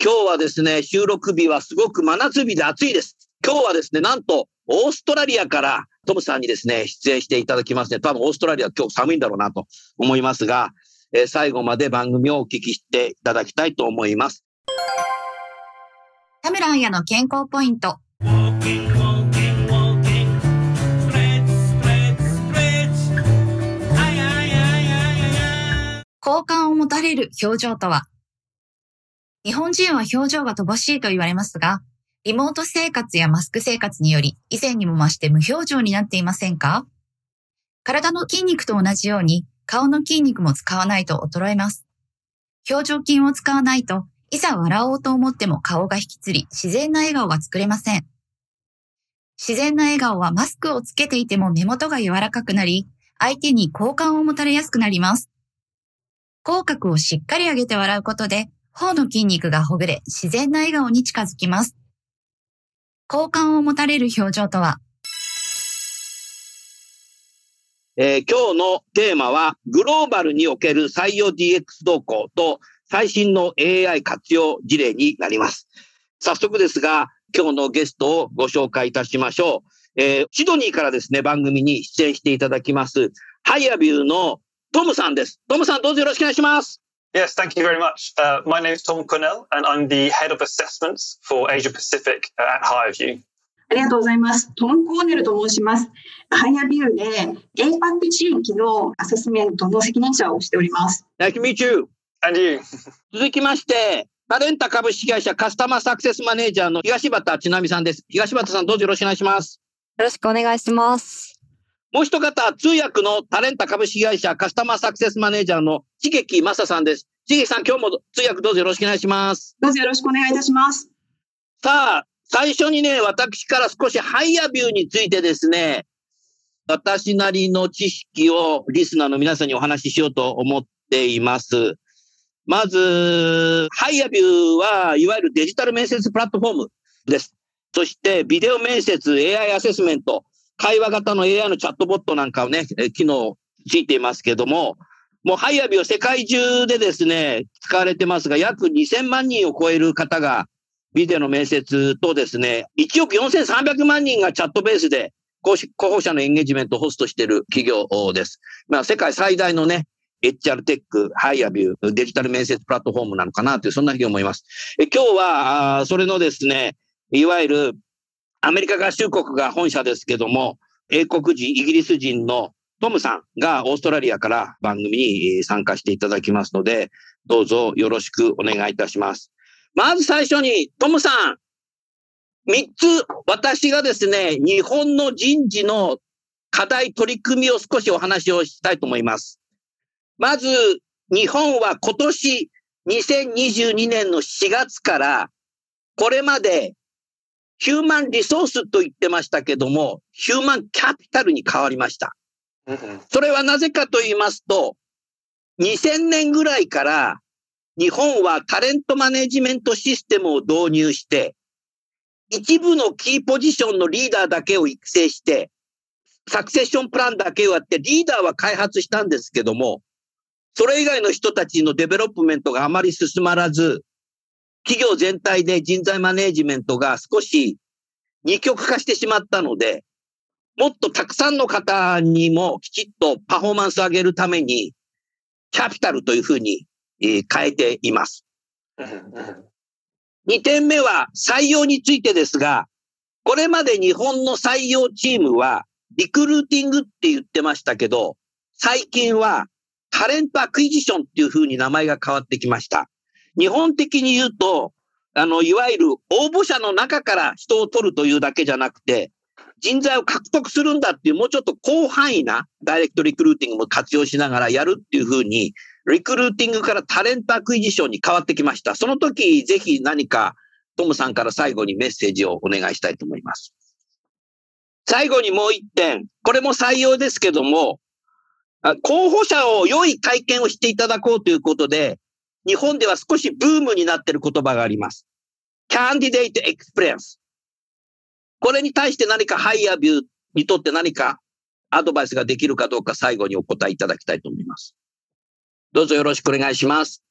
今日はですね、収録日はすごく真夏日で暑いです。今日はですね、なんとオーストラリアからトムさんにですね、出演していただきますね。多分オーストラリア今日寒いんだろうなと思いますが、えー最後まで番組をお聞きしていただきたいと思います。田村彩の健康ポイント。好感を持たれる表情とは？日本人は表情が乏しいと言われますが、リモート生活やマスク生活により以前にも増して無表情になっていませんか？体の筋肉と同じように顔の筋肉も使わないと衰えます。表情筋を使わないといざ笑おうと思っても顔が引きつり自然な笑顔が作れません。自然な笑顔はマスクをつけていても目元が柔らかくなり、相手に好感を持たれやすくなります。口角をしっかり上げて笑うことで、頬の筋肉がほぐれ、自然な笑顔に近づきます。好感を持たれる表情とは、えー今日のテーマは、グローバルにおける採用 DX 動向と最新の AI 活用事例になります。早速ですが、今日のゲストをご紹介いたしましょう。えーシドニーからですね、番組に出演していただきます、ハイアビューのトムさんです。トムさん、どうぞよろしくお願いします。Yes, thank you very much. Uh, my name is Tom Cornell, and I'm the head of assessments for Asia Pacific at HireVue. ありがとうございます。トム・コーネルと申します。 HireVue で APAC 地域のアセスメントの責任者をしております。Nice to meet you. And you? 続きまして、タレンタ株式会社カスタマーサクセスマネージャーの東畑千奈美さんです。東畑さん、どうぞよろしくお願いします。よろしくお願いします。もう一方、通訳のタレンタ株式会社カスタマーサクセスマネージャーの茂木正さんです。茂木さん、今日も通訳どうぞよろしくお願いします。どうぞよろしくお願いいたします。さあ、最初にね、私から少し HireVue についてですね、私なりの知識をリスナーの皆さんにお話ししようと思っています。まず、 HireVue はいわゆるデジタル面接プラットフォームです。そして、ビデオ面接、AI アセスメント、会話型の AI のチャットボットなんかをね、機能ついていますけども、もう HireVue は世界中でですね、使われてますが、約2000万人を超える方がビデオの面接とですね、1億4300万人がチャットベースで候補者のエンゲージメントをホストしている企業です。まあ、世界最大のね、HR Tech、HireVue、デジタル面接プラットフォームなのかなという、そんなふうに思います。え今日は、あそれのですね、いわゆるアメリカ合衆国が本社ですけども、英国人、イギリス人のトムさんがオーストラリアから番組に参加していただきますので、どうぞよろしくお願いいたします。まず最初に、トムさん、三つ、私がですね、日本の人事の課題取り組みを少しお話をしたいと思います。まず、日本は今年2022年の4月から、これまでヒューマンリソースと言ってましたけども、ヒューマンキャピタルに変わりました。Mhm. それはなぜかと言いますと、2000年ぐらいから日本はタレントマネジメントシステムを導入して、一部のキーポジションのリーダーだけを育成して、succession plan だけをやって、リーダーは開発したんですけども、それ以外の人たちの development があまり進まらず、企業全体で人材マネジメントが少し二極化してしまったので、もっとたくさんの方にもきちっとパフォーマンスを上げるために、キャピタルというふうに、えー変えています。Mhm. Mhm. 2点目は採用についてですが、これまで日本の採用チームはリクルーティングって言ってましたけど、最近は talent acquisition っていう風に名前が変わってきました。日本的に言うと、あの、いわゆる応募者の中から人を取るというだけじゃなくて、人材を獲得するんだっていうもうちょっと広範囲なダイレクトリクルーティングも活用しながらやるっていう風に、リクルーティングから talent acquisition に変わってきました。その時、ぜひ何かトムさんから最後にメッセージをお願いしたいと思います。最後にもう一点、これも採用ですけども、候補者を良い体験をしていただこうということで、日本では少しブームになっている言葉があります。Candidate Experience。これに対して何かハイヤービューにとって何かアドバイスができるかどうか最後にお答えいただきたいと思います。どうぞよろしくお願いします。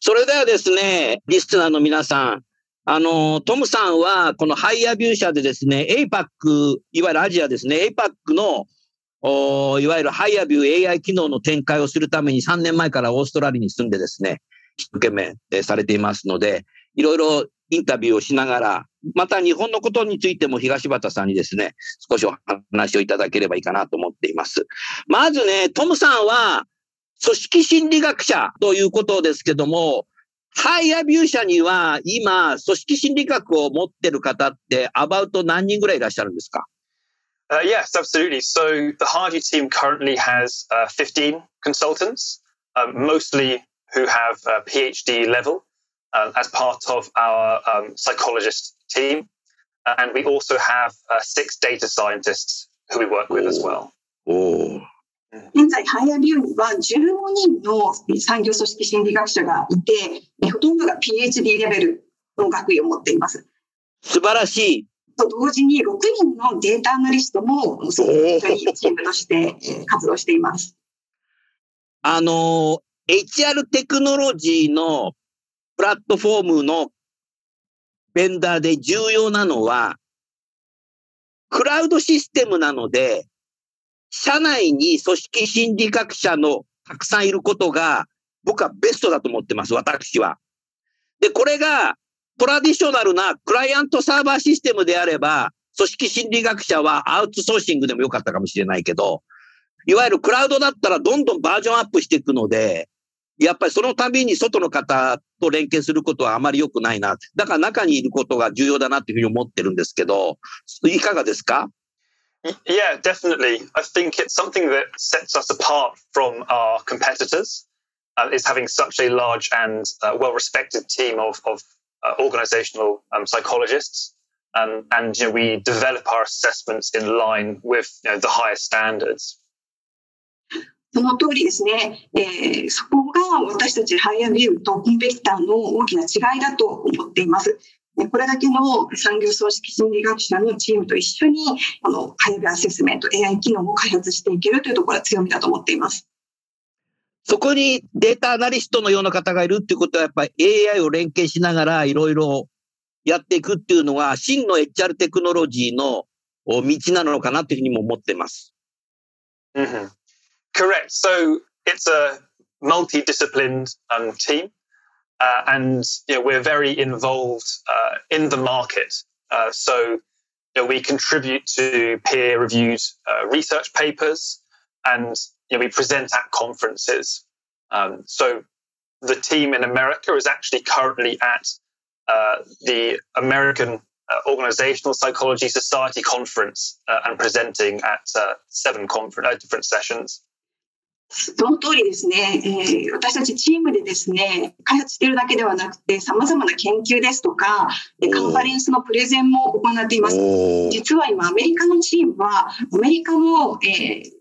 それではですね、リスナーの皆さん、あの、トムさんは、このハイヤービュー社でですね、APAC、いわゆるアジアですね、APAC の、おいわゆるハイヤービュー AI 機能の展開をするために3年前からオーストラリアに住んでですね、一生懸命えされていますので、いろいろインタビューをしながら、また日本のことについても東畑さんにですね、少しお話をいただければいいかなと思っています。まずね、トムさんは、組織心理学者ということですけども、ハイアビュー社には今、組織心理学を持ってる方って、アバウト何人ぐらいいらっしゃるんですか？Uh, yes, absolutely. So the Hardy team currently has uh, 15 consultants, um, mostly who have a PhD level um, as part of our um, psychologist team. Uh, and we also have uh, six data scientists who we work with as well. おー現在、ハイアビューには15人の産業組織心理学者がいて、えほとんどが PhD レベルの学位を持っています。素晴らしい。と同時に6人のデータアナリストも、その一緒にチームとしてえー活動しています。あの、HR テクノロジーのプラットフォームのベンダーで重要なのは、クラウドシステムなので、社内に組織心理学者のたくさんいることが、僕はベストだと思ってます、私は。で、これがトラディショナルなクライアントサーバーシステムであれば、組織心理学者はアウトソーシングでもよかったかもしれないけど、いわゆるクラウドだったらどんどんバージョンアップしていくので、やっぱりそのたびに外の方と連携することはあまり良くないな。だから中にいることが重要だなっていうふうに思ってるんですけど、いかがですか Y- Yeah, definitely. I think it's something that sets us apart from our competitors. Uh, is having such a large and uh, well-respected team of, of uh, organizational um, psychologists, um, and you know, we develop our assessments in line with you know, the highest standards. その通りですね、えーそこが私たちハイアビューとコンペティターの大きな違いだと思っています。でこれだけの産業組織心理学者のチームと一緒に、この HireVue アセスメント、AI 機能を開発していけるというところは強みだと思っています。そこにデータアナリストのような方がいるっていうことは、やっぱり AI を連携しながらいろいろやっていくっていうのが、真の HR テクノロジーの王道なのかなっていうふうにも思ってます。hmm Correct. So it's a multidisciplined um, team, uh, and you know, we're very involved uh, in the market. Uh, so you know, we contribute to peer-reviewed uh, research papers, and you know, we present at conferences. Um, so the team in America is actually currently at uh, the American uh, Organizational Psychology Society conference and presenting at seven confer- different sessions. その通りですね、えー私たちチームでですね、開発しているだけではなくて、様々な研究ですとか、えーカンファレンスのプレゼンも行っています。実は今、アメリカのチームは、アメリカの、えー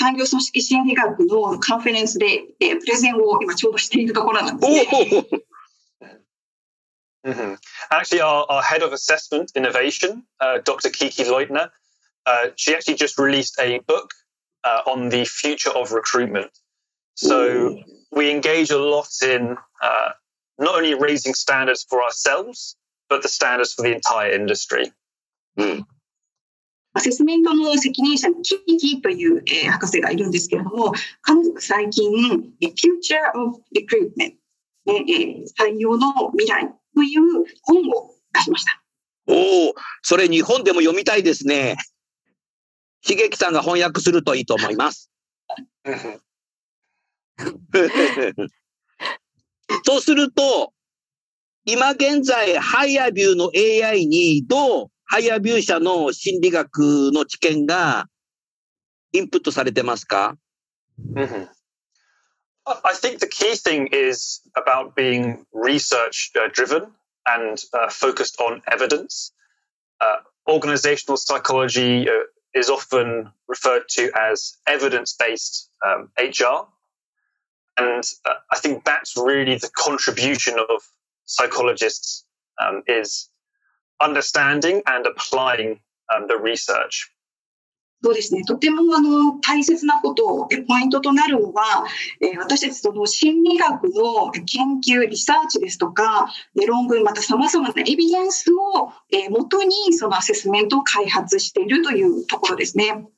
産業組織心理学のカンファレンスで、えープレゼンを今ちょうどしているところなんですね。おー hmm Actually, our, our head of assessment innovation, uh, Dr. Kiki Leutner, uh, she actually just released a book uh, on the future of recruitment. So we engage a lot in uh, not only raising standards for ourselves, but the standards for the entire industry. アセスメントの責任者にキーキーという、えー博士がいるんですけれども、彼女が最近、えー Future of Recruitment、ねえー採用の未来 という本を出しました。おお、それ日本でも読みたいですね。 茂木さんが翻訳するといいと思います。そうすると、今現在、 HireVue の AI にどう HireVue 社の心理学の知見がインプットされてますか I think the key thing is about being research driven and focused on evidence. Uh, organizational psychology uh, is often referred to as evidence based um, HR. And uh, I think that's really the contribution of psychologists um, is understanding and applying um, the research. そうですね。とてもあの大切なこと、えポイントとなるのは、えー私たちその心理学の研究、リサーチですとか、論文、また様々なエビデンスを、えー元にそのアセスメントを開発しているというところですね。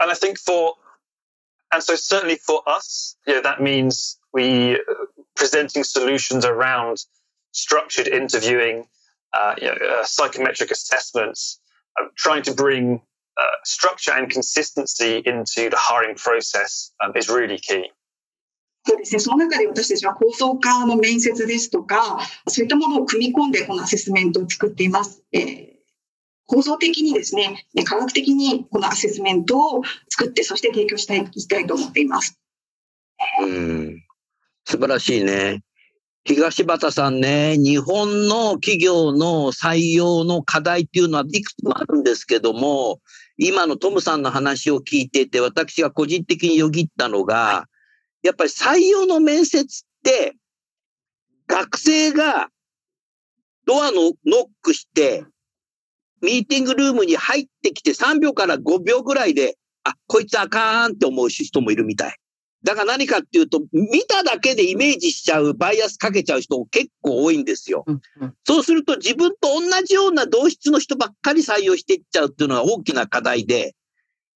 And I think for, and so certainly for us, yeah, that means we presenting solutions around structured interviewing, uh, you know, uh, psychometric assessments, uh, trying to bring uh, structure and consistency into the hiring process um, is really key. そうですね。その中で私たちは構造化の面接ですとか、そういったものを組み込んでこのアセスメントを作っています。えー構造的にですね、え科学的にこのアセスメントを作って、そして提供したい、いきたいと思っています。うん。素晴らしいね。東畑さんね、日本の企業の採用の課題っていうのはいくつもあるんですけども、今のトムさんの話を聞いてて、私が個人的によぎったのが、やっぱり採用の面接って、学生がドアのノックして、ミーティングルームに入ってきて3秒から5秒ぐらいで、あ、こいつあかんって思う人もいるみたい。だから何かっていうと、見ただけでイメージしちゃう、バイアスかけちゃう人結構多いんですよ。そうすると自分と同じような同質の人ばっかり採用していっちゃうっていうのが大きな課題で、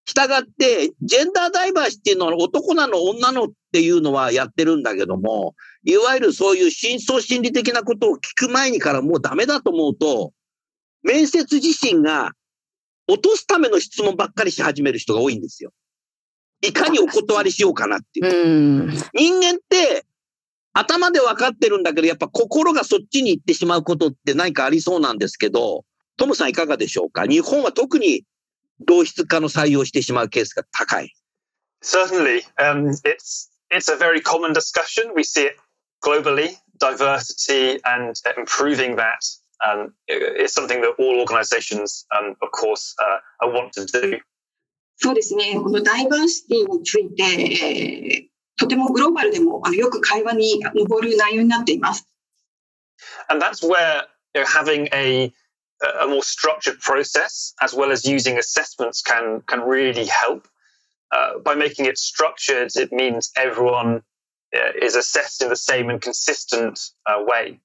従って、ジェンダーダイバーシティの男なの女のっていうのはやってるんだけども、いわゆるそういう深層心理的なことを聞く前にからもうダメだと思うと、面接自身が落とすための質問ばっかりし始める人が多いんですよ。いかにお断りしようかなっていう。うん。人間って頭で分かってるんだけど、やっぱ心がそっちに行ってしまうことって何かありそうなんですけど、トムさんいかがでしょうか日本は特に同質化の採用してしまうケースが高い。Certainly, um, it's it's a very common discussion. We see it globally. Diversity and improving that um, is something that all organisations, um, of course, uh, want to do. そうですね。このダイバーシティについて、えーとてもグローバルでもあのよく会話に上る内容になっています。 and that's where you know, having a a more structured process as well as using assessments can can really help. Uh, by making it structured, it means everyone uh, is assessed in the same and consistent uh, way.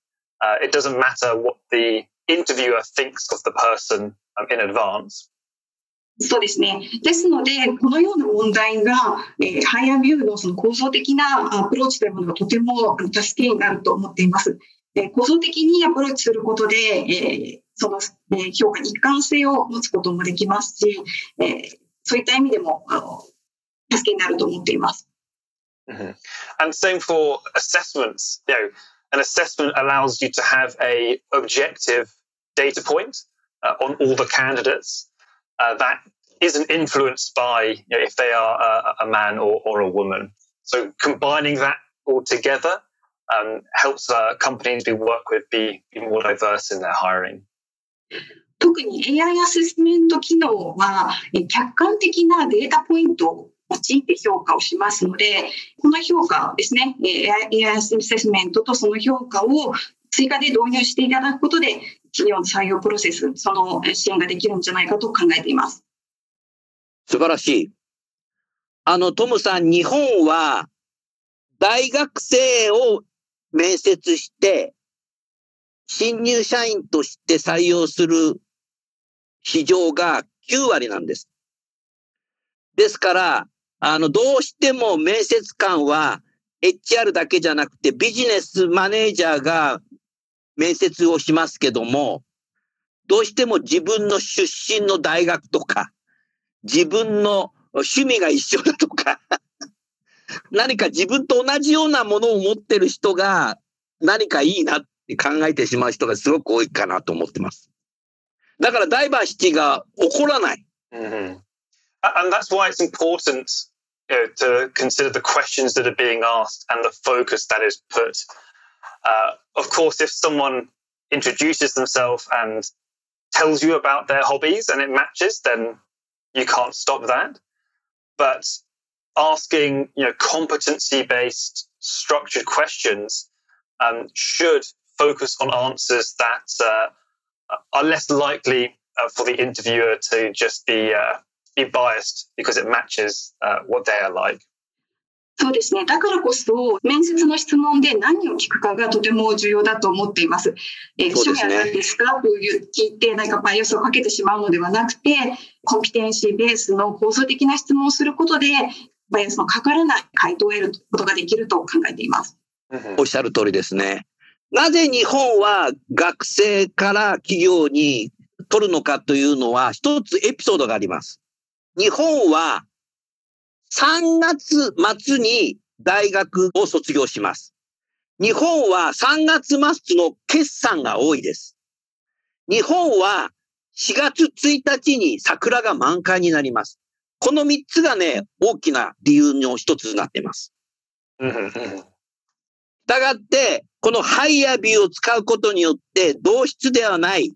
Uh, it doesn't matter what the interviewer thinks of the person um, in advance. そうですね。ですので、このような問題が、えーハイアビューのその構造的なアプローチというものがとても助けになると思っています。えー構造的にアプローチすることで、えーその、えー評価に一貫性を持つこともできますし、えーそういった意味でも、あの、助けになると思っています。Mhm. And same for assessments. You know, an assessment allows you to have a objective data point uh, on all the candidates uh, that isn't influenced by you know, if they are a, a man or, or a woman. So combining that all together um, helps uh, companies we work with be, be more diverse in their hiring. 特に AI アセスメント機能は、え客観的なデータポイントを用いて評価をしますので、この評価ですね、え AI アセスメントとその評価を追加で導入していただくことで、企業の採用プロセス、その支援ができるんじゃないかと考えています。素晴らしい。あの、トムさん、日本は大学生を面接して、新入社員として採用する市場が9割なんです。ですから、あの、どうしても面接官は HR だけじゃなくてビジネスマネージャーが面接をしますけども、どうしても自分の出身の大学とか、自分の趣味が一緒だとか、何か自分と同じようなものを持ってる人が何かいいなって考えてしまう人がすごく多いかなと思ってます。だからダイバーシティが起こらない。Mm-hmm. And that's why it's important you know, to consider the questions that are being asked and the focus that is put. Uh, of course, if someone introduces themselves and tells you about their hobbies and it matches, then you can't stop that. But asking, you know, competency-based, structured questions um, should focus on answers that uh, are less likely uh, for the interviewer to just be uh, be biased because it matches uh, what they are like. そうですね。だからこそ、面接の質問で何を聞くかがとても重要だと思っています。えー趣味は何ですかという聞いて、何かバイアスをかけてしまうのではなくて、コンピテンシーベースの構造的な質問をすることで、バイアスのかからない回答を得ることができると考えています。おっしゃる通りですね。なぜ日本は学生から企業に取るのかというのは一つエピソードがあります。日本は3月末に大学を卒業します。日本は3月末の決算が多いです。日本は4月1日に桜が満開になります。この3つがね、大きな理由の一つになっています。したがって、このハイヤービューを使うことによって、同質ではない、違う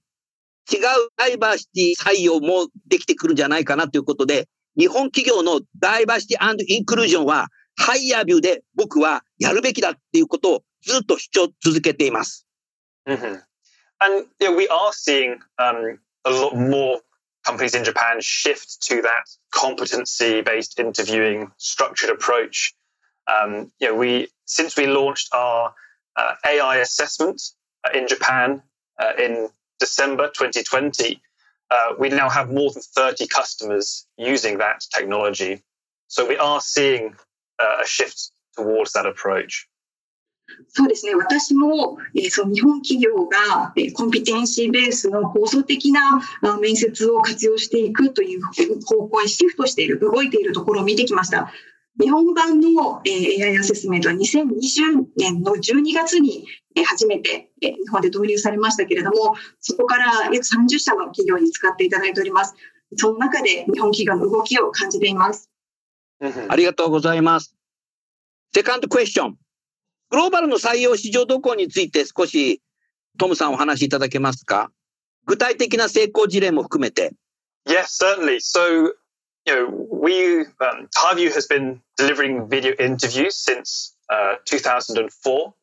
ダイバーシティ採用もできてくるんじゃないかなということで、日本企業のダイバーシティインクルージョンは、ハイヤービューで僕はやるべきだっていうことをずっと主張続けています。Mhm. And you know, we are seeing um, a lot more companies in Japan shift to that competency-based interviewing structured approach. Um, you know, we since we launched our uh, AI assessment in Japan uh, in December 2020, uh, we now have more than 30 customers using that technology. So we are seeing uh, a shift towards that approach. そうですね。私も、えーその日本企業が、えーコンピテンシーベースの構造的なあ面接を活用していくという方向へシフトしている、動いているところを見てきました。日本版の、えー AI アセスメントは2020年の12月に、えー初めて、えー日本で導入されましたけれども、そこから約30社の企業に使っていただいております。その中で日本企業の動きを感じています。Mhm. ありがとうございます。セカンドクエスチョン。グローバルの採用市場動向について少しトムさんお話しいただけますか？具体的な成功事例も含めて。Yes, certainly. So, you know, we um, Tyview has been delivering video interviews since uh, 2004,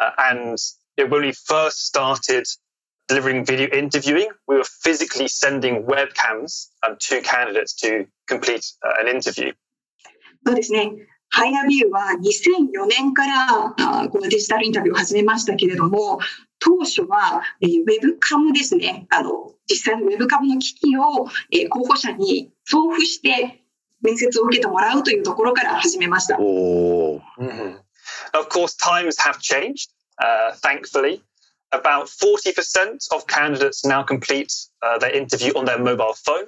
uh, and you know, when we first started delivering video interviewing, we were physically sending webcams um, to candidates to complete uh, an interview. そうですね。ハイアビューは2004年からあこのデジタルインタビューを始めましたけれども、 当初は、えーウェブカムですね。あの、実際のウェブカムの機器を、えー候補者に送付して面接を受けてもらうというところから始めました。おー Of course, times have changed, uh, thankfully. About 40% of candidates now complete uh, their interview on their mobile phone,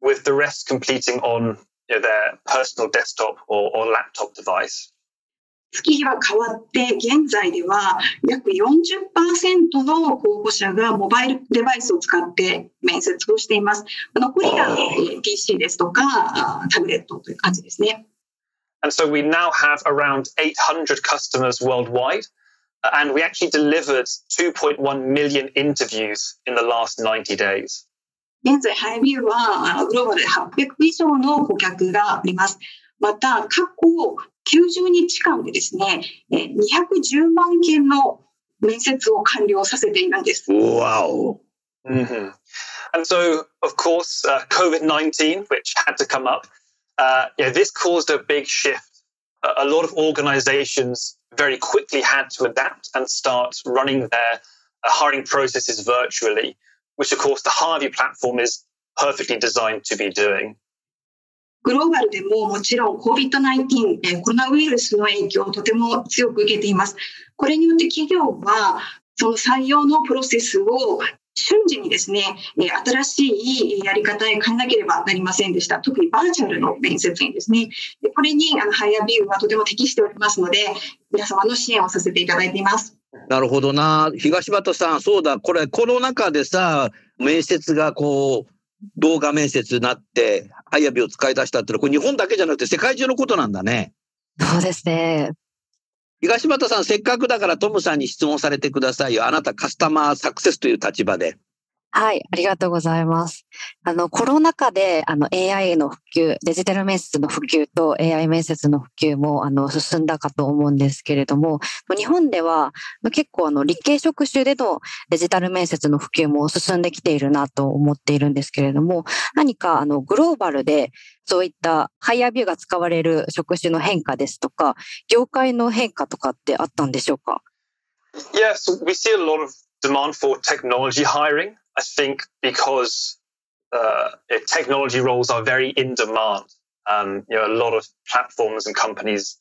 with the rest completing on you know, their personal desktop or, or laptop device. 月日は変わって、現在では約40%の候補者がモバイルデバイスを使って面接をしています。残りがえー PC ですとかあタブレットという感じですね。And so we now have around 800 customers worldwide. uh, And we actually delivered 2.1 million interviews in the last 90 days. 現在、ハイビューはあグローバルで800以上の顧客があります。また、過去90日間でですね、えー210万件の面接を完了させているんです。わお。 hmm And so, of course, uh, COVID 19, which had to come up, uh, yeah, this caused a big shift. A, a lot of organizations very quickly had to adapt and start running their uh, hiring processes virtually, which, of course, the Harvey platform is perfectly designed to be doing. グローバルでももちろん COVID-19、コロナウイルスの影響をとても強く受けています。これによって企業はその採用のプロセスを瞬時にですね、新しいやり方へ変えなければなりませんでした。特にバーチャルの面接にですね。これにあのハイアビューはとても適しておりますので、皆様の支援をさせていただいています。なるほどな。東畑さん、そうだ、これ、コロナ禍でさ、面接がこう、動画面接になって、ハイアビを使い出したってのは、これ日本だけじゃなくて世界中のことなんだね。そうですね。東畑さん、せっかくだからトムさんに質問されてくださいよ。あなたカスタマーサクセスという立場で。はい、ありがとうございます。あの、コロナ禍で、あの、AI の普及、デジタル面接の普及と AI 面接の普及も、あの、進んだかと思うんですけれども、日本では結構、あの、理系職種でのデジタル面接の普及も進んできているなと思っているんですけれども、何か、あの、グローバルで、そういったハイヤービューが使われる職種の変化ですとか、業界の変化とかってあったんでしょうか？Yes, we see a lot of demand for technology hiring. I think because uh, technology roles are very in demand. Um, you know, a lot of platforms and companies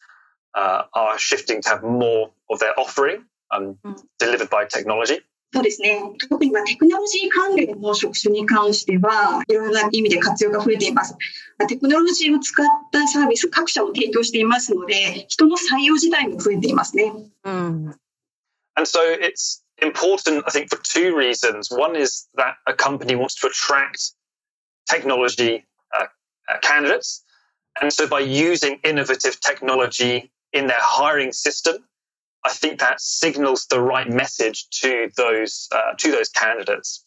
uh, are shifting to have more of their offering um, Mm. delivered by technology. そうですね。特にまあテクノロジー関連の職種に関しては、いろいろな意味で活用が増えています。まあテクノロジーを使ったサービス、各社も提供していますので、人の採用自体も増えていますね。うん。 And so it's important, I think, for two reasons. One is that a company wants to attract technology uh, uh, candidates. And so by using innovative technology in their hiring system, I think that signals the right message to those uh, to those candidates.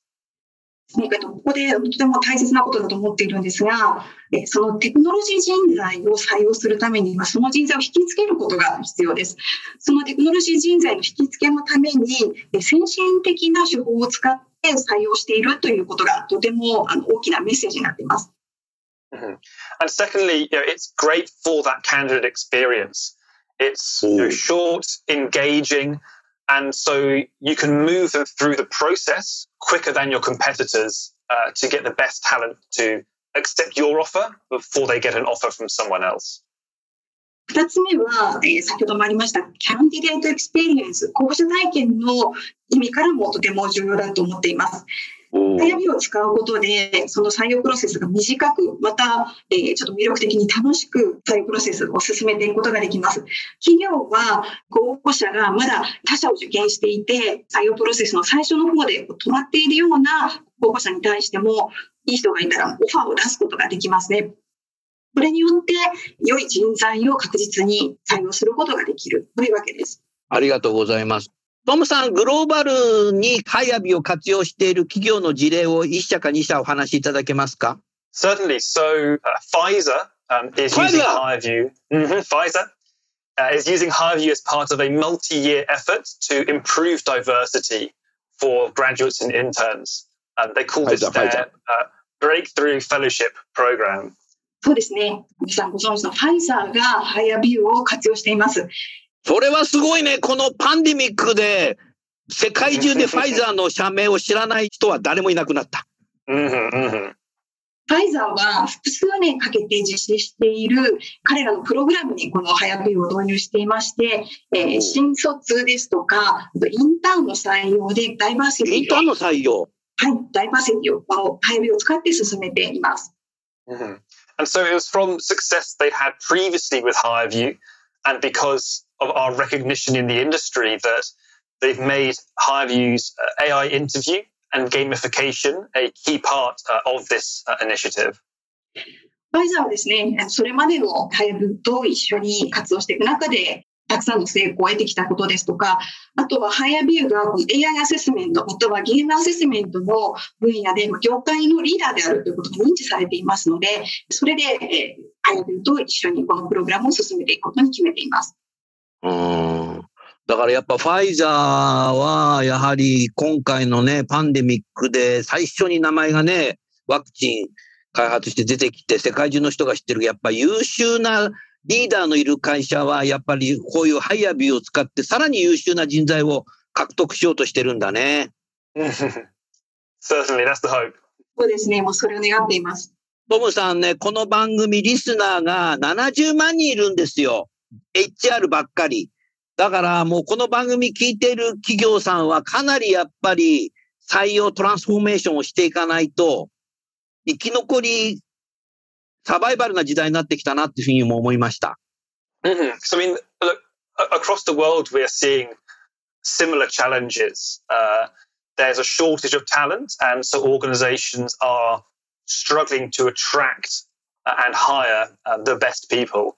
ねえっとここでとても大切なことだと思っているんですが、えそのテクノロジー人材を採用するためには、その人材を引きつけることが必要です。そのテクノロジー人材の引きつけのために、え先進的な手法を使って採用しているということがとてもあの大きなメッセージになっています。Mhm. And secondly, you know, it's great for that candidate experience. It's you know, short, engaging, and so you can move them through the process quicker than your competitors uh, to get the best talent to accept your offer before they get an offer from someone else. 二つ目は、えー先ほどもありました、キャンディデートエクスペリエンス、候補者体験の意味からもとても重要だと思っています。 お早火を使うことで、その採用プロセスが短く、また、えーちょっと魅力的に楽しく採用プロセスを進めていくことができます。企業は候補者がまだ他社を受験していて、採用プロセスの最初の方で止まっているような候補者に対しても、いい人がいたらオファーを出すことができますね。これによって、良い人材を確実に採用することができるというわけです。ありがとうございます。トムさん、グローバルにハイアビを活用している企業の事例を1社か2社お話しいただけますか Certainly. So uh, Pfizer um, is Pfizer. using HireView. Mhm, Pfizer uh, is using HireView as part of a multi-year effort to improve diversity for graduates and interns. Um, they call this Pfizer, their uh, breakthrough fellowship program. そうですね。皆さんご存知のファイザーがハイアビューを活用しています。それはすごいね。このパンデミックで、世界中でファイザーの社名を知らない人は誰もいなくなった。hmm hmm ファイザーは複数年かけて実施している彼らのプログラムにこのハヤビューを導入していまして、えー新卒ですとか、インターンの採用でダイバーシティを、インターンの採用？はい、ダイバーシティを、このハヤビューを使って進めています。hmm And so it was from success they had previously with HireView, and because of our recognition in the industry that they've made HireView's uh, AI interview and gamification a key part uh, of this uh, initiative. ファイザーはですね、それまでのハヤビューと一緒に活動していく中で、たくさんの成功を得てきたことですとか、あとはハイアビューが AI アセスメント、またはゲームアセスメントの分野で業界のリーダーであるということが認知されていますので、それで、え HireVue と一緒にこのプログラムを進めていくことに決めています。うん。だからやっぱファイザーは、やはり今回のね、パンデミックで最初に名前がね、ワクチン開発して出てきて、世界中の人が知ってる、やっぱ優秀なリーダーのいる会社は、やっぱりこういう HireVue を使って、さらに優秀な人材を獲得しようとしてるんだね。Certainly, that's the hope. そうですね、もうそれを願っています。トムさんね、この番組リスナーが70万人いるんですよ。HR ばっかり。だからもうこの番組聞いてる企業さんはかなりやっぱり採用トランスフォーメーションをしていかないと、生き残り、サバイバルな時代になってきたなっていうふうにも思いました。hmm So, I mean, look, across the world, we are seeing similar challenges. Uh, there's a shortage of talent, and so organizations are struggling to attract and hire uh, the best people.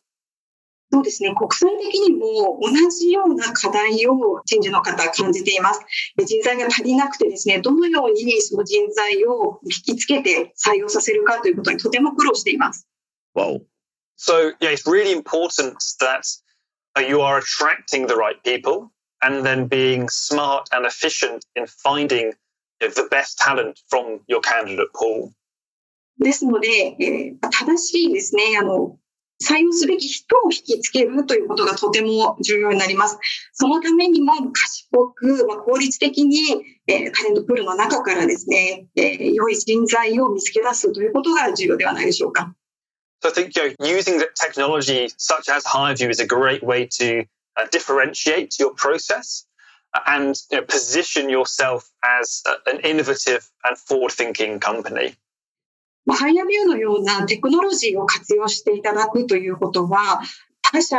そうですね、国際的にも同じような課題を人事の方は感じています。で人材が足りなくてですね、どのようにその人材を引きつけて採用させるかということにとても苦労しています。わお。So, yeah, it's really important that uh, you are attracting the right people and then being smart and efficient in finding the best talent from your candidate pool. ですので、えー正しいですね、あの、採用すべき人を引きつけるということがとても重要になります。そのためにも賢く、まあ、効率的に、えータレントプールの中からですね、えー良い人材を見つけ出すということが重要ではないでしょうか。So I think you know, using the technology such as HireView is a great way to uh, differentiate your process and you know, position yourself as a, an innovative and forward-thinking company. まあハイアビューのようなテクノロジーを活用していただくということは、他社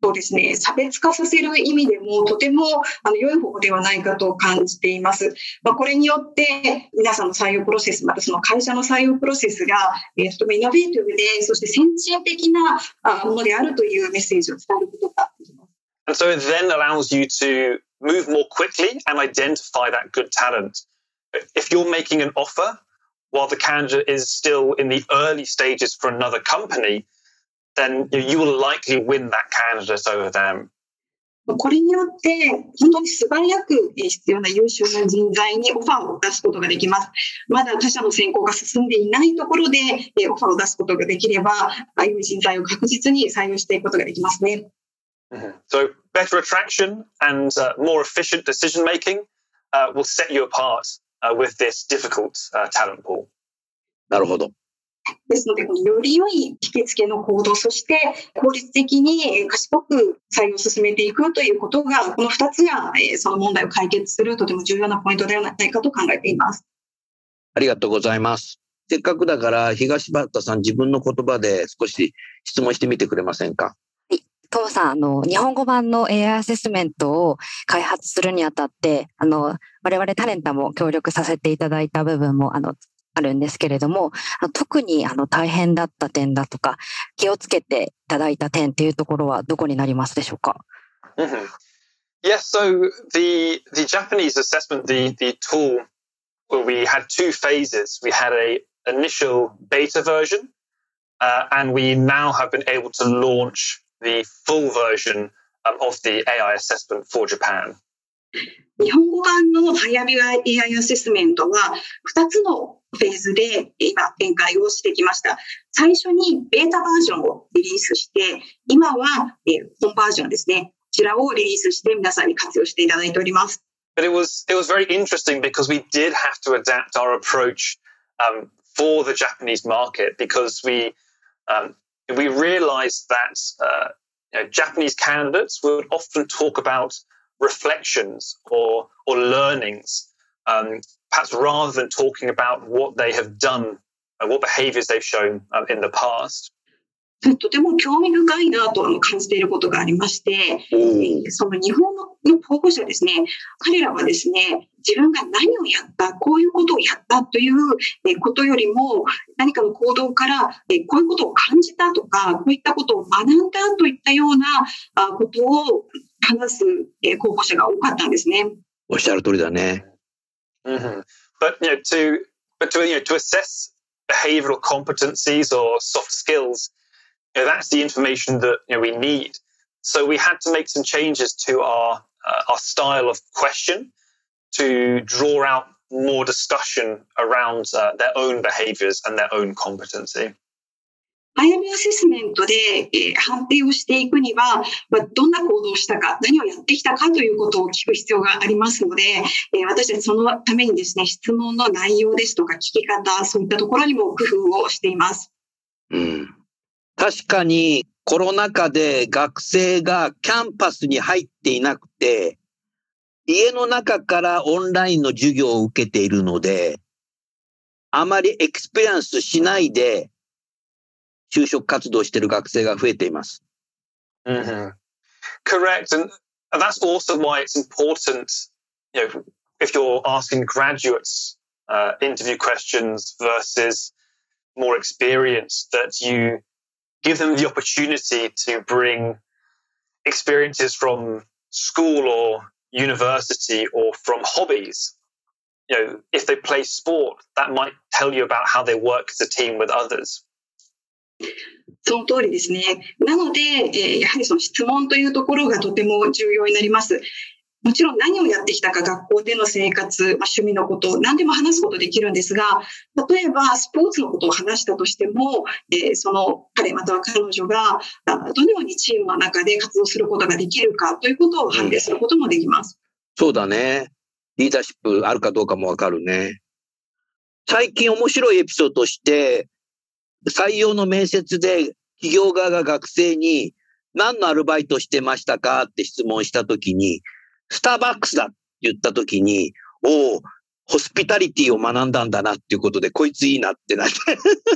とですね、差別化させる意味でもとてもあの良い方法ではないかと感じています。まあ、これによって皆さんの採用プロセス、またその会社の採用プロセスが、えーとてもイノベーティブで、そして先進的なあものであるというメッセージを伝えることができます。And so it then allows you to move more quickly and identify that good talent. If you're making an offer while the candidate is still in the early stages for another company, then you will likely win that candidate over them. これによって、本当に素早く必要な優秀な人材にオファーを出すことができます。まだ他社の選考が進んでいないところで、オファーを出すことができれば、ああいう人材を確実に採用していくことができますね。So, better attraction and、uh, more efficient decision making、uh, will set you apart with this difficult uh, talent pool. なるほど。ですので、このより良い引き付けの行動、そして効率的にえー賢く採用を進めていくということが、この2つがえーその問題を解決するとても重要なポイントではないかと考えています。ありがとうございます。せっかくだから、東畑さん自分の言葉で少し質問してみてくれませんか？トムさん、あの、日本語版の AI アセスメントを開発するにあたって、あの、我々タレンタも協力させていただいた部分も、あの、あるんですけれども、特にあの大変だった点だとか、気をつけていただいた点っていうところはどこになりますでしょうか Mhm. Yes, so the the Japanese assessment, the the tool, well, we had two phases. We had a initial beta version, uh, and we now have been able to launch the full version um, of the AI assessment for Japan. 日本語版のハイアビュー AI アセスメントは2つのフェーズで今展開をしてきました。最初にベータバージョンをリリースして、今は本バージョンですね。こちらをリリースして皆さんに活用していただいております。But it was it was very interesting because we did have to adapt our approach um, for the Japanese market because we um, we realized that uh, you know, Japanese candidates would often talk about reflections or or learnings, um, perhaps rather than talking about what they have done and what behaviors they've shown um, in the past. とても興味深いなとあの感じていることがありまして、その日本の候補者ですね、彼らはですね、自分が何をやった、こういうことをやったというえーことよりも、何かの行動からえーこういうことを感じたとか、こういったことを学んだといったようなあことを話すえー候補者が多かったんですね。おっしゃる通りだね。 hmm But you know, to but to you know to assess behavioural competencies or soft skills, you know, that's the information that you know we need. So we had to make some changes to our uh, our style of question to draw out more discussion around uh, their own behaviours and their own competency. アイアミアセスメントで、えー判定をしていくには、まあ、どんな行動をしたか、何をやってきたかということを聞く必要がありますので、えー私たちそのためにですね、質問の内容ですとか聞き方、そういったところにも工夫をしています。うん。確かにコロナ禍で学生がキャンパスに入っていなくて、家の中からオンラインの授業を受けているので、あまり experience しないで就職活動している学生が増えています。 hmm Correct. And that's also why it's important, you know, if you're asking graduates uh, interview questions versus more experienced, that you give them the opportunity to bring experiences from school or university or from hobbies. You know, if they play sport, that might tell you about how they work as a team with others. その通りですね。なので、えーやはりその質問というところがとても重要になります。もちろん何をやってきたか、学校での生活、まあ、趣味のこと、何でも話すことできるんですが、例えばスポーツのことを話したとしても、えーその彼または彼女がどのようにチームの中で活動することができるかということを判定することもできます。そうだね。リーダーシップあるかどうかもわかるね。最近面白いエピソードとして、採用の面接で企業側が学生に何のアルバイトしてましたか？って質問したときに、スターバックスだって言ったときに、おお、ホスピタリティを学んだんだなっていうことで、こいついいなってなって。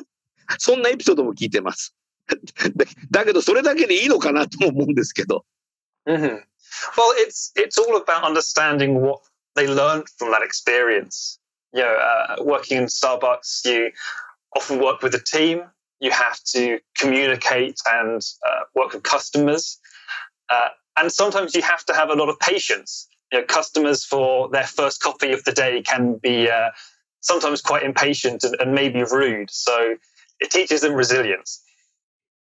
そんなエピソードも聞いてます。だけど、それだけでいいのかなとも思うんですけど。hmm Well, it's it's all about understanding what they learned from that experience. You know, uh, working in Starbucks, you often work with a team. You have to communicate and uh, work with customers, uh, and sometimes you have to have a lot of patience. You know, customers for their first coffee of the day can be uh, sometimes quite impatient and, and maybe rude. So it teaches them resilience.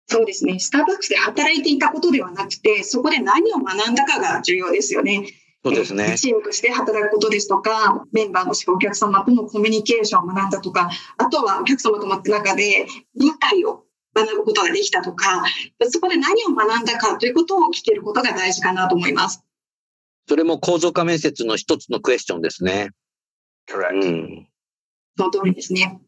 そうですね。スターバックスで働いていたことではなくて、そこで何を学んだかが重要ですよね。 そうですねえー。チームとして働くことですとか、メンバーもしくはお客様とのコミュニケーションを学んだとか、あとはお客様との中で理解を学ぶことができたとか、そこで何を学んだかということを聞けることが大事かなと思います。それも構造化面接の一つのクエスチョンですね。Correct. うん。その通りですね。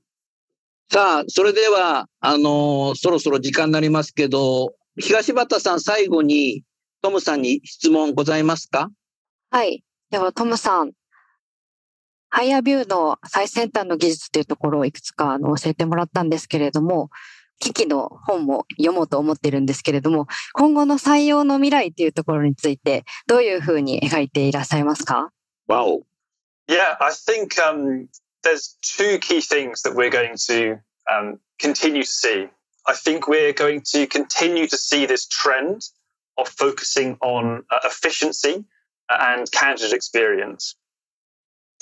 さあ、それでは、あのーそろそろ時間になりますけど、東畑さん、最後にトムさんに質問ございますか？はい。では、トムさん、ハイアビューの最先端の技術っていうところをいくつかあの教えてもらったんですけれども、機器の本も読もうと思ってるんですけれども、今後の採用の未来っていうところについて、どういうふうに描いていらっしゃいますかわお。Yeah, I think um, there's two key things that we're going to um, continue to see. I think we're going to continue to see this trend of focusing on uh, efficiency and candidate experience.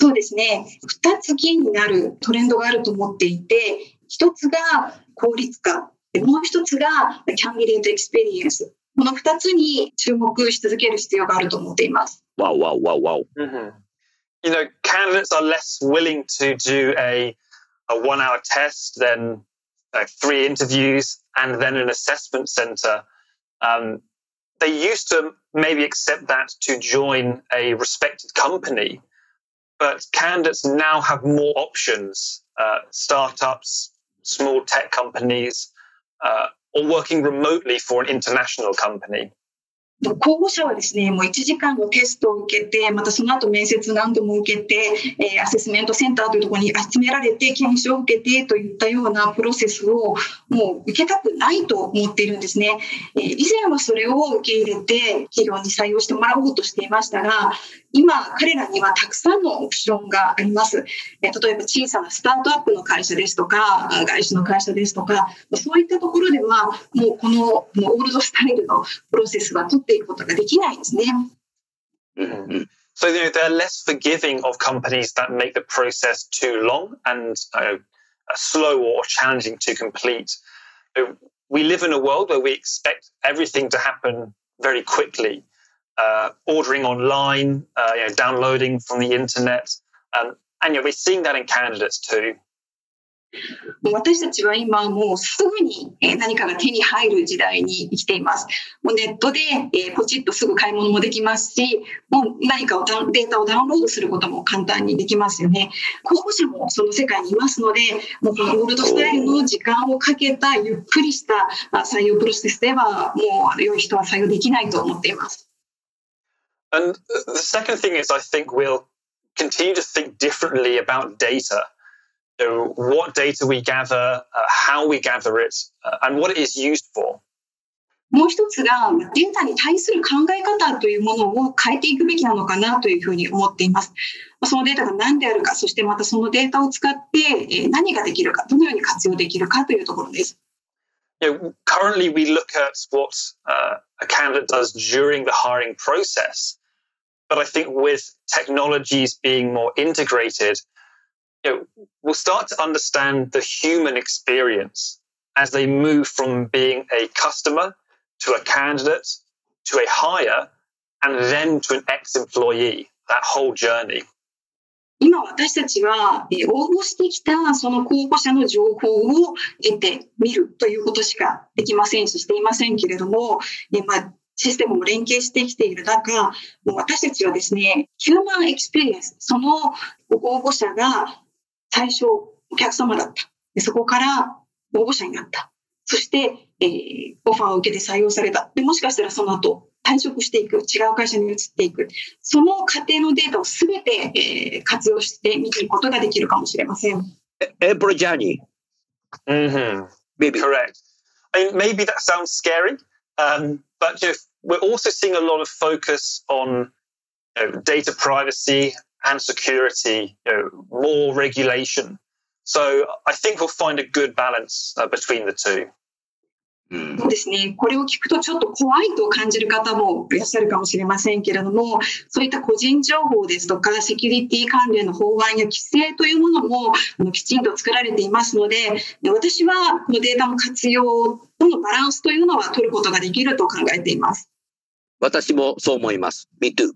そうですね。二つキーになるトレンドがあると思っていて、一つが効率化、でもう一つがキャンディデートエクスペリエンス。この二つに注目し続ける必要があると思っています。わおわおわおわお。 Mm-hmm. You know, candidates are less willing to do a, a one hour test than uh, three interviews and then an assessment center. Um, they used to maybe accept that to join a respected company, but candidates now have more options uh, startups, small tech companies, uh, or working remotely for an international company. 候補者はですね、もう1時間のテストを受けて、またその後面接何度も受けて、えーアセスメントセンターというところに集められて、検証を受けてといったようなプロセスをもう受けたくないと思っているんですね。えー以前はそれを受け入れて企業に採用してもらおうとしていましたが、今彼らにはたくさんのオプションがあります。えー例えば小さなスタートアップの会社ですとか、外資の会社ですとか、そういったところではもうこのもうオールドスタイルのプロセスは っていくことができないですね。うんうん So you know, they're less forgiving of companies that make the process too long and uh, slow or challenging to complete. Uh, We live in a world where we expect everything to happen very quickly. Uh, ordering online, uh, you know, downloading from the internet, um, and you know, we're seeing that in candidates too. もう私たちは今もうすぐに何かが手に入る時代に生きています。もうネットでえポチッとすぐ買い物もできますし、もう何かをダデータをダウンロードすることも簡単にできますよね。候補者もその世界にいますので、もうこのオールドスタイルの時間をかけたゆっくりした採用プロセスでは、もう良い人は採用できないと思っています。And the second thing is, I think we'll continue to think differently about data. You know, what data we gather, uh, how we gather it, uh, and what it is used for. もう一つがデータに対する考え方というものを変えていくべきなのかなというふうに思っています。そのデータが何であるか、そしてまたそのデータを使ってえー何ができるか、どのように活用できるかというところです。 You know, currently we look at what uh, a candidate does during the hiring process, but I think with technologies being more integrated, you know, we'll start to understand the human experience as they move from being a customer to a candidate to a hire and then to an ex-employee. That whole journey. 今私たちはえー応募してきたその候補者の情報を得てみるということしかできませんし、していませんけれども、えーまあ、システムも連携してきている中、もう私たちはですね、 human experience、その応募者が最初お客様だった。でそこから応募者になった。そして、えーオファーを受けて採用された。でもしかしたらその後、退職していく、違う会社に移っていく。その過程のデータをすべて、えー活用して見ていくことができるかもしれません。Employee journey, hmm maybe. Correct. I mean, maybe that sounds scary, um, but you know, we're also seeing a lot of focus on you know, data privacy and security, you know, more regulation. So I think we'll find a good balance uh, between the two. うんそうですね。これを聞くとちょっと怖いと感じる方もいらっしゃるかもしれませんけれども、そういった個人情報ですとか、セキュリティ関連の法案や規制というものもあのきちんと作られていますので、で私はこのデータの活用とのバランスというのは取ることができると考えています。私もそう思います。Me too.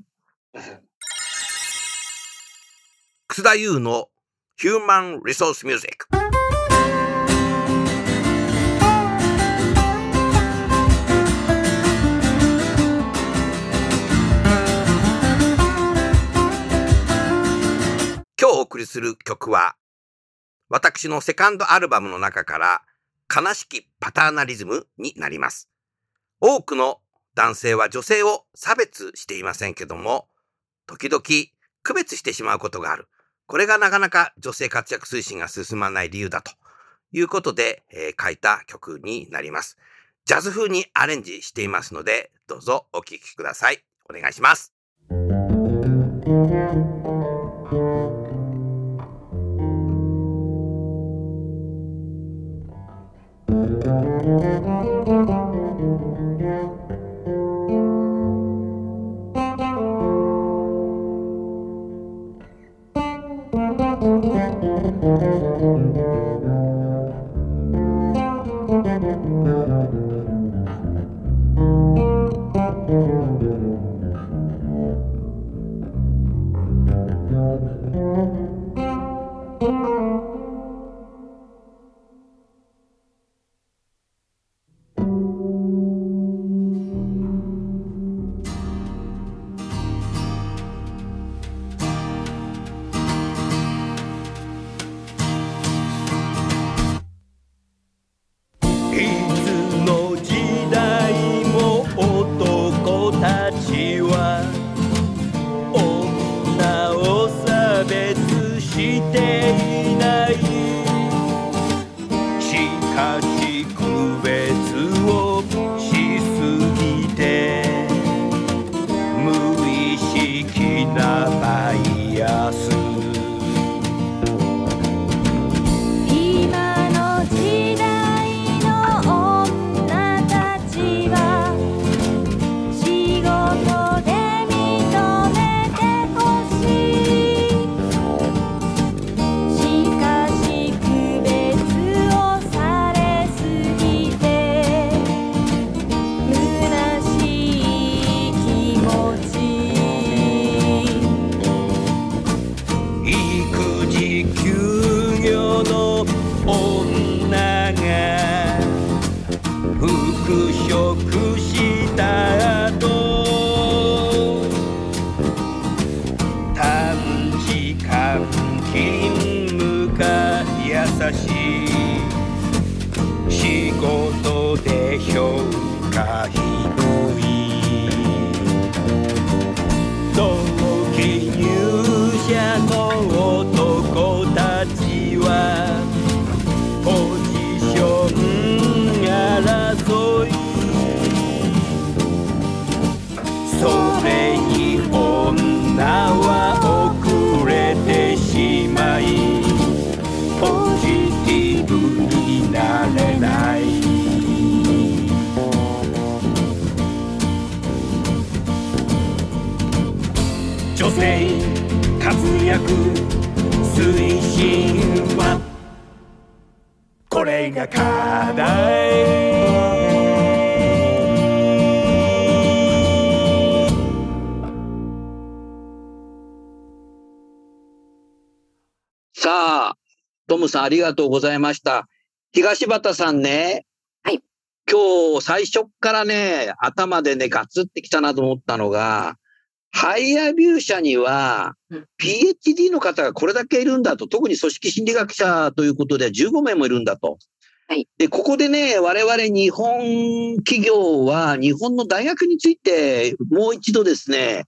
楠田優のヒューマン・リソース・ミュージック。今日お送りする曲は、私のセカンドアルバムの中から、悲しきパターナリズムになります。多くの男性は女性を差別していませんけども、時々区別してしまうことがある。これがなかなか女性活躍推進が進まない理由だということで、えー書いた曲になります。ジャズ風にアレンジしていますので、どうぞお聴きください。お願いします。推進はこれが課題さあ、トムさんありがとうございました。東畑さんね。はい。今日最初っからね、頭でね、ガツってきたなと思ったのが、ハイヤービュー社にはうん PhD の方がこれだけいるんだと、特に組織心理学者ということで15名もいるんだと。はいで、ここでね、我々日本企業は日本の大学についてもう一度ですね、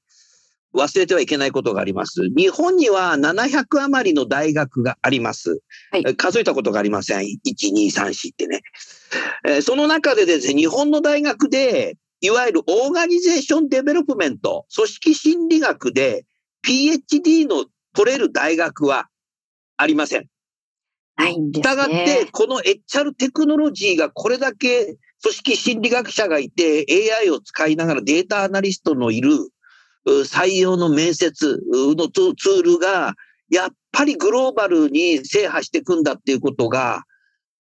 忘れてはいけないことがあります。日本には700余りの大学があります。はいえー数えたことがありません。1、2、3、4ってね。えーその中でですね、日本の大学で、いわゆる organization development、組織心理学で PhD の取れる大学はありません。ないんですしたがってね、。この HR テクノロジーがこれだけ組織心理学者がいて、AI を使いながらデータアナリストのいるう採用の面接のツツールが、やっぱりグローバルに制覇していくんだっていうことが、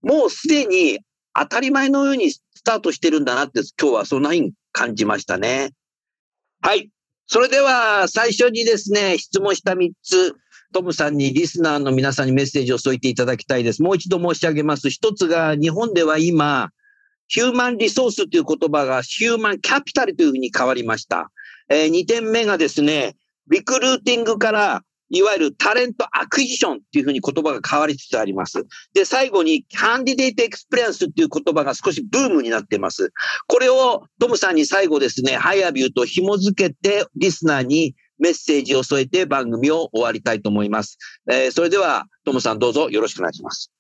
もうすでに当たり前のようにスタートしてるんだなって、今日はそんなふうに感じましたね。はい。それでは最初にですね、質問した3つ、トムさんにリスナーの皆さんにメッセージを添えていただきたいです。もう一度申し上げます。一つが日本では今、ヒューマンリソースという言葉がヒューマンキャピタルというふうに変わりました。えー、2点目がですね、リクルーティングからいわゆる talent acquisition っていうふうに言葉が変わりつつあります。で、最後に candidate experience っていう言葉が少しブームになっています。これをトムさんに最後ですね、 HireVue と紐付けてリスナーにメッセージを添えて番組を終わりたいと思います。えーそれではトムさんどうぞよろしくお願いします。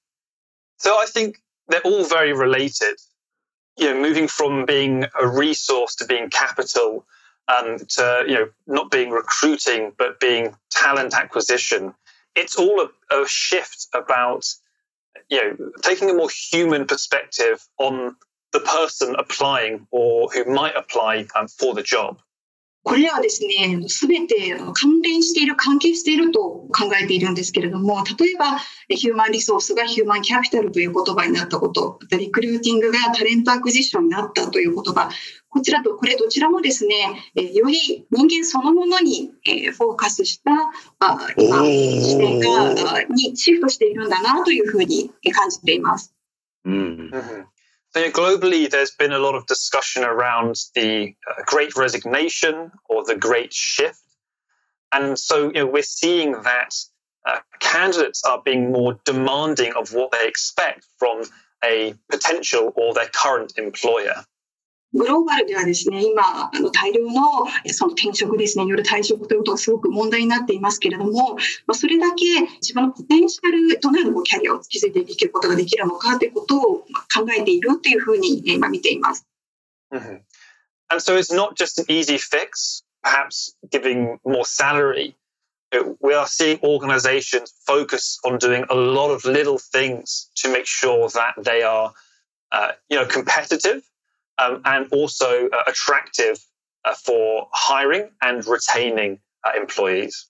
So I think they're all very related. You know, moving from being a resource to being capital, um, to you know not being recruiting but being talent acquisition. It's all a, a shift about you know taking a more human perspective on the person applying or who might apply um, for the job. これはですね、すべて関連している、関係していると考えているんですけれども、例えば、ヒューマンリソースがヒューマンキャピタルという言葉になったこと、リクルーティングがタレントアクジションになったという言葉、こちらと、これどちらもですね、えーより人間そのものに、えーフォーカスした、あ今、視点が、あにシフトしているんだなというふうにえー感じています。うん。Mhm. So yeah, globally, there's been a lot of discussion around the uh, Great Resignation or the Great Shift, and so you know we're seeing that uh, candidates are being more demanding of what they expect from a potential or their current employer. グローバルではですね、今、あの大量のその転職ですね、による退職ということがすごく問題になっていますけれども、まあ、それだけ自分のポテンシャルとなるこうキャリアを築いていくことができるのかということを考えているというふうに今見ています。Mhm. And so it's not just an easy fix, perhaps giving more salary. We are seeing organizations focus on doing a lot of little things to make sure that they are, uh, you know, competitive um, and also uh, attractive uh, for hiring and retaining uh, employees.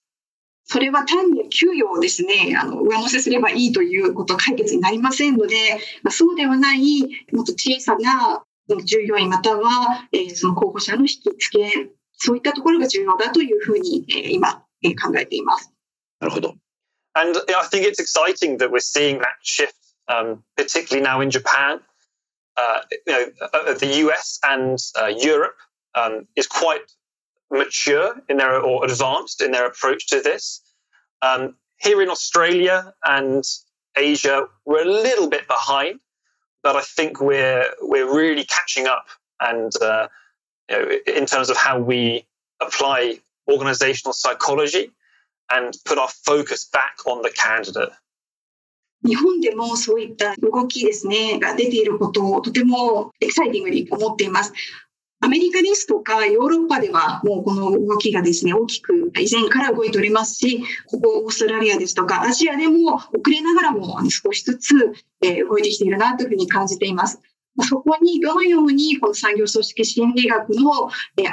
それは単に給与をですね、あの上乗せすればいいということ解決になりませんので、まあ、そうではない、もっと小さな従業員または、えーその候補者の引き付け、そういったところが重要だというふうに、えー今、えー考えています。なるほど。And I think it's exciting that we're seeing that shift um, particularly now in Japan. Uh, you know, uh, the US and uh, Europe um, is quite mature in their or advanced in their approach to this. Um, here in Australia and Asia, we're a little bit behind, but I think we're we're really catching up. And uh, you know, in terms of how we apply organizational psychology and put our focus back on the candidate. 日本でもそういった動きですね、が出ていることをとてもエキサイティングに思っています。アメリカですとかヨーロッパではもうこの動きがですね、大きく以前から動いておりますし、ここオーストラリアですとかアジアでも遅れながらも少しずつ動いてきているなというふうに感じています。そこにどのようにこの産業組織心理学のア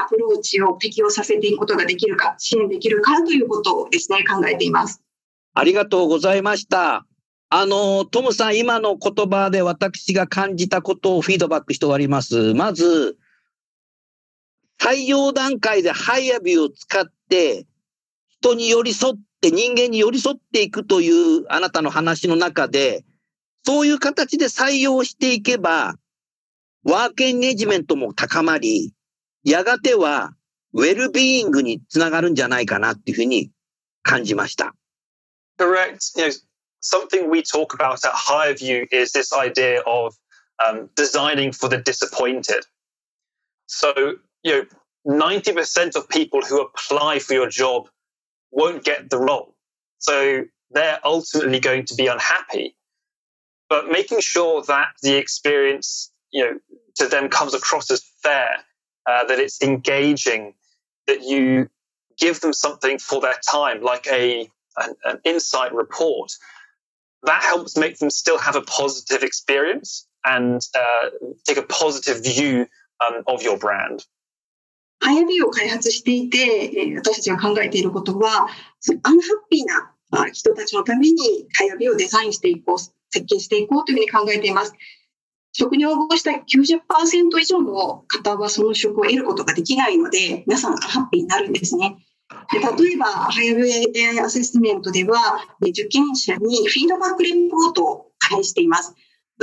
プローチを適用させていくことができるか、支援できるかということをですね、考えています。ありがとうございました。あの、トムさん、今の言葉で私が感じたことをフィードバックして終わります。まず、採用段階でハイアビューを使って、人に寄り添って、人間に寄り添っていくというあなたの話の中で、そういう形で採用していけば、ワークエンゲージメントも高まり、やがてはウェルビーイングにつながるんじゃないかなっていうふうに感じました。Correct. You know, something we talk about at Higher View is this idea of um, designing for the disappointed. So, you know, 90% of people who apply for your job won't get the role. So they're ultimately going to be unhappy. But making sure that the experience, you know, to them comes across as fair, uh, that it's engaging, that you give them something for their time, like a an, an insight report, that helps make them still have a positive experience and uh, take a positive view um, of your brand. ハイアビーを開発していて、え、私たちが考えていることは、そのアンハッピーな人たちのために HireVue をデザインしていこう、設計していこうというふうに考えています。職に応募した90%以上の方はその職を得ることができないので、皆さんアンハッピーになるんですね。で例えば、ハイアビ AI アセスメントでは、受験者にフィードバックレポートを返しています。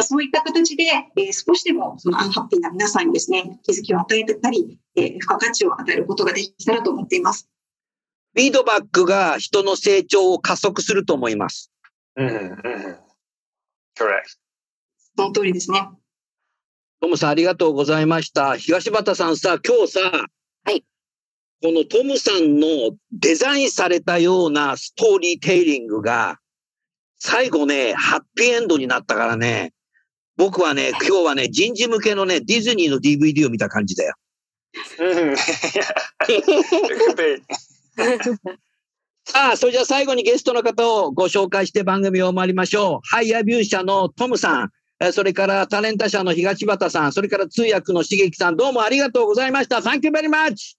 そういった形で、えー、少しでもそのアンハッピーな皆さんにですね、気づきを与えたり、えー、付加価値を与えることができたらと思っています。フィードバックが人の成長を加速すると思います。うん、うん。correct. その通りですね。トムさんありがとうございました。東畑さんさ、今日さ、はい。このトムさんのデザインされたようなストーリーテイリングが、最後ね、ハッピーエンドになったからね、僕はね、今日はね、人事向けのね、ディズニーの DVD を見た感じだよ。さあ、それじゃあ最後にゲストの方をご紹介して番組を終わりましょう。ハイアビュー社のトムさん、それからタレンタ社の東畑さん、それから通訳の茂樹さん、どうもありがとうございました。Thank you very much!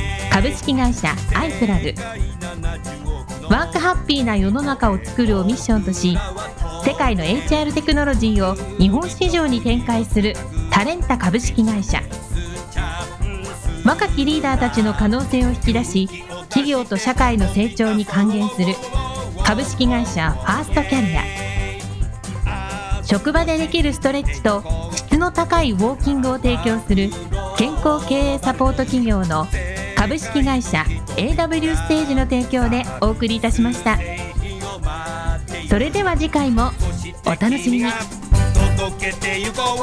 株式会社アイプラグ。ワークハッピーな世の中を作るをミッションとし世界の HR テクノロジーを日本市場に展開するタレンタ株式会社。若きリーダーたちの可能性を引き出し企業と社会の成長に還元する株式会社ファーストキャリア。職場でできるストレッチと質の高いウォーキングを提供する健康経営サポート企業の株式会社 AW ステージの提供でお送りいたしました。それでは次回もお楽しみに。届けてゆこう。